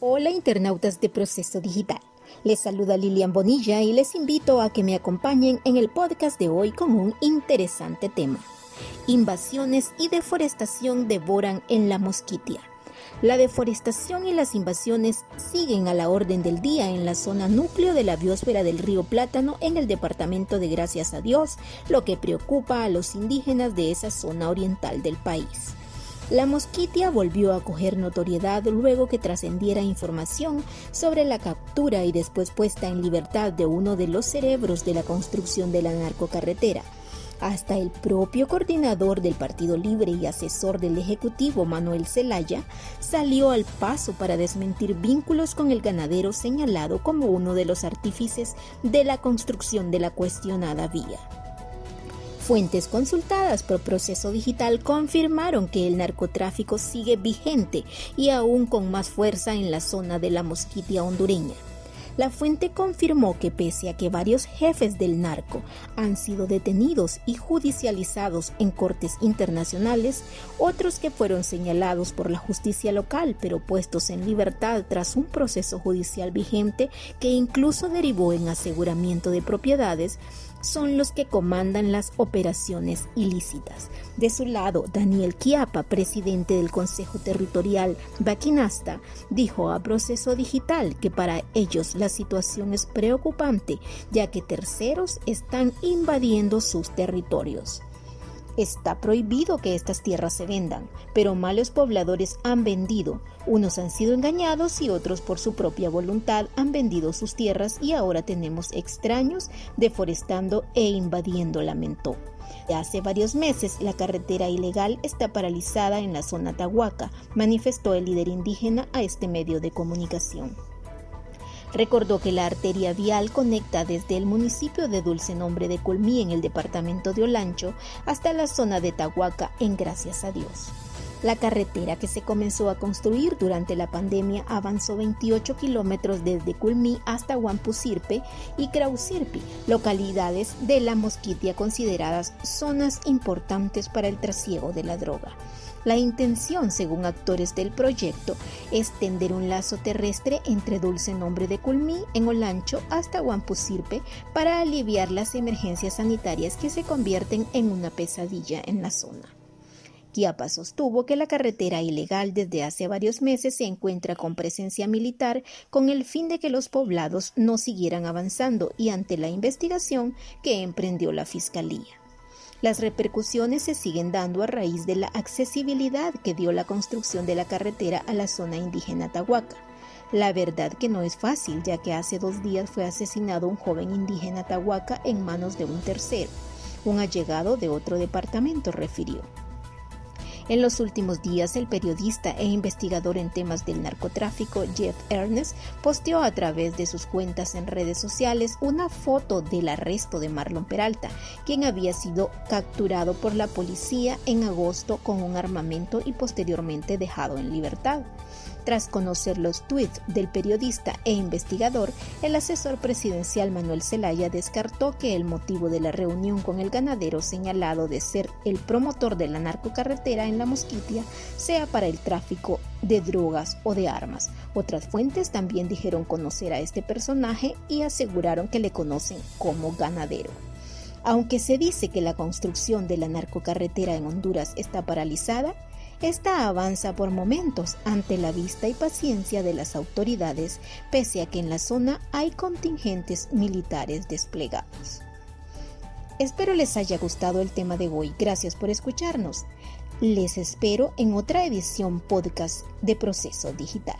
Hola internautas de Proceso Digital. Les saluda Lilian Bonilla y les invito a que me acompañen en el podcast de hoy con un interesante tema. Invasiones y deforestación devoran en la mosquitia. La deforestación y las invasiones siguen a la orden del día en la zona núcleo de la biosfera del río Plátano en el departamento de Gracias a Dios, lo que preocupa a los indígenas de esa zona oriental del país. La mosquitia volvió a coger notoriedad luego que trascendiera información sobre la captura y después puesta en libertad de uno de los cerebros de la construcción de la narcocarretera. Hasta el propio coordinador del Partido Libre y asesor del Ejecutivo, Manuel Zelaya, salió al paso para desmentir vínculos con el ganadero señalado como uno de los artífices de la construcción de la cuestionada vía. Fuentes consultadas por Proceso Digital confirmaron que el narcotráfico sigue vigente y aún con más fuerza en la zona de la mosquitia hondureña. La fuente confirmó que pese a que varios jefes del narco han sido detenidos y judicializados en cortes internacionales, otros que fueron señalados por la justicia local pero puestos en libertad tras un proceso judicial vigente que incluso derivó en aseguramiento de propiedades, son los que comandan las operaciones ilícitas. De su lado, Daniel Chiapa, presidente del Consejo Territorial Baquinasta, dijo a Proceso Digital que para ellos la situación es preocupante, ya que terceros están invadiendo sus territorios. Está prohibido que estas tierras se vendan, pero malos pobladores han vendido. Unos han sido engañados y otros por su propia voluntad han vendido sus tierras y ahora tenemos extraños deforestando e invadiendo, lamentó. Hace varios meses la carretera ilegal está paralizada en la zona Tahuaca, manifestó el líder indígena a este medio de comunicación. Recordó que la arteria vial conecta desde el municipio de Dulce Nombre de Colmí en el departamento de Olancho hasta la zona de Tahuaca en Gracias a Dios. La carretera que se comenzó a construir durante la pandemia avanzó 28 kilómetros desde Culmí hasta Huampusirpe y Krausirpi, localidades de la Mosquitia consideradas zonas importantes para el trasiego de la droga. La intención, según actores del proyecto, es tender un lazo terrestre entre Dulce Nombre de Culmí en Olancho hasta Huampusirpe para aliviar las emergencias sanitarias que se convierten en una pesadilla en la zona. Chiapas sostuvo que la carretera ilegal desde hace varios meses se encuentra con presencia militar con el fin de que los poblados no siguieran avanzando y ante la investigación que emprendió la Fiscalía. Las repercusiones se siguen dando a raíz de la accesibilidad que dio la construcción de la carretera a la zona indígena Tahuaca. La verdad que no es fácil, ya que hace dos días fue asesinado un joven indígena Tahuaca en manos de un tercero, un allegado de otro departamento, refirió. En los últimos días, el periodista e investigador en temas del narcotráfico Jeff Ernest posteó a través de sus cuentas en redes sociales una foto del arresto de Marlon Peralta, quien había sido capturado por la policía en agosto con un armamento y posteriormente dejado en libertad. Tras conocer los tweets del periodista e investigador, el asesor presidencial Manuel Zelaya descartó que el motivo de la reunión con el ganadero señalado de ser el promotor de la narcocarretera la Mosquitia sea para el tráfico de drogas o de armas. Otras fuentes también dijeron conocer a este personaje y aseguraron que le conocen como ganadero. Aunque se dice que la construcción de la narcocarretera en Honduras está paralizada, esta avanza por momentos ante la vista y paciencia de las autoridades, pese a que en la zona hay contingentes militares desplegados. Espero les haya gustado el tema de hoy. Gracias por escucharnos. Les espero en otra edición podcast de Proceso Digital.